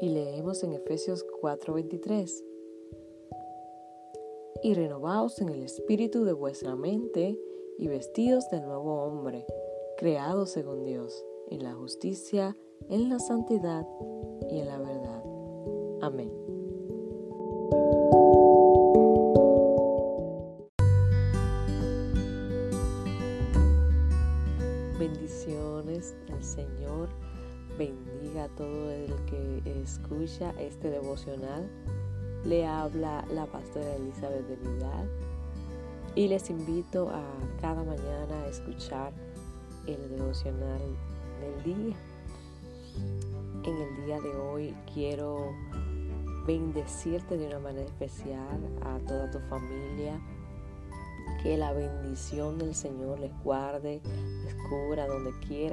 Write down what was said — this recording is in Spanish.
y leemos en Efesios 4:23. Y renovaos en el espíritu de vuestra mente y vestidos del nuevo hombre, creado según Dios, en la justicia, en la santidad y en la verdad. Amén. Bendiciones al Señor. Bendiga a todo el que escucha este devocional. Le habla la pastora Elizabeth de Vidal y les invito a cada mañana a escuchar el devocional del día. En el día de hoy quiero bendecirte de una manera especial a toda tu familia. Que la bendición del Señor les guarde, les cubra donde quiera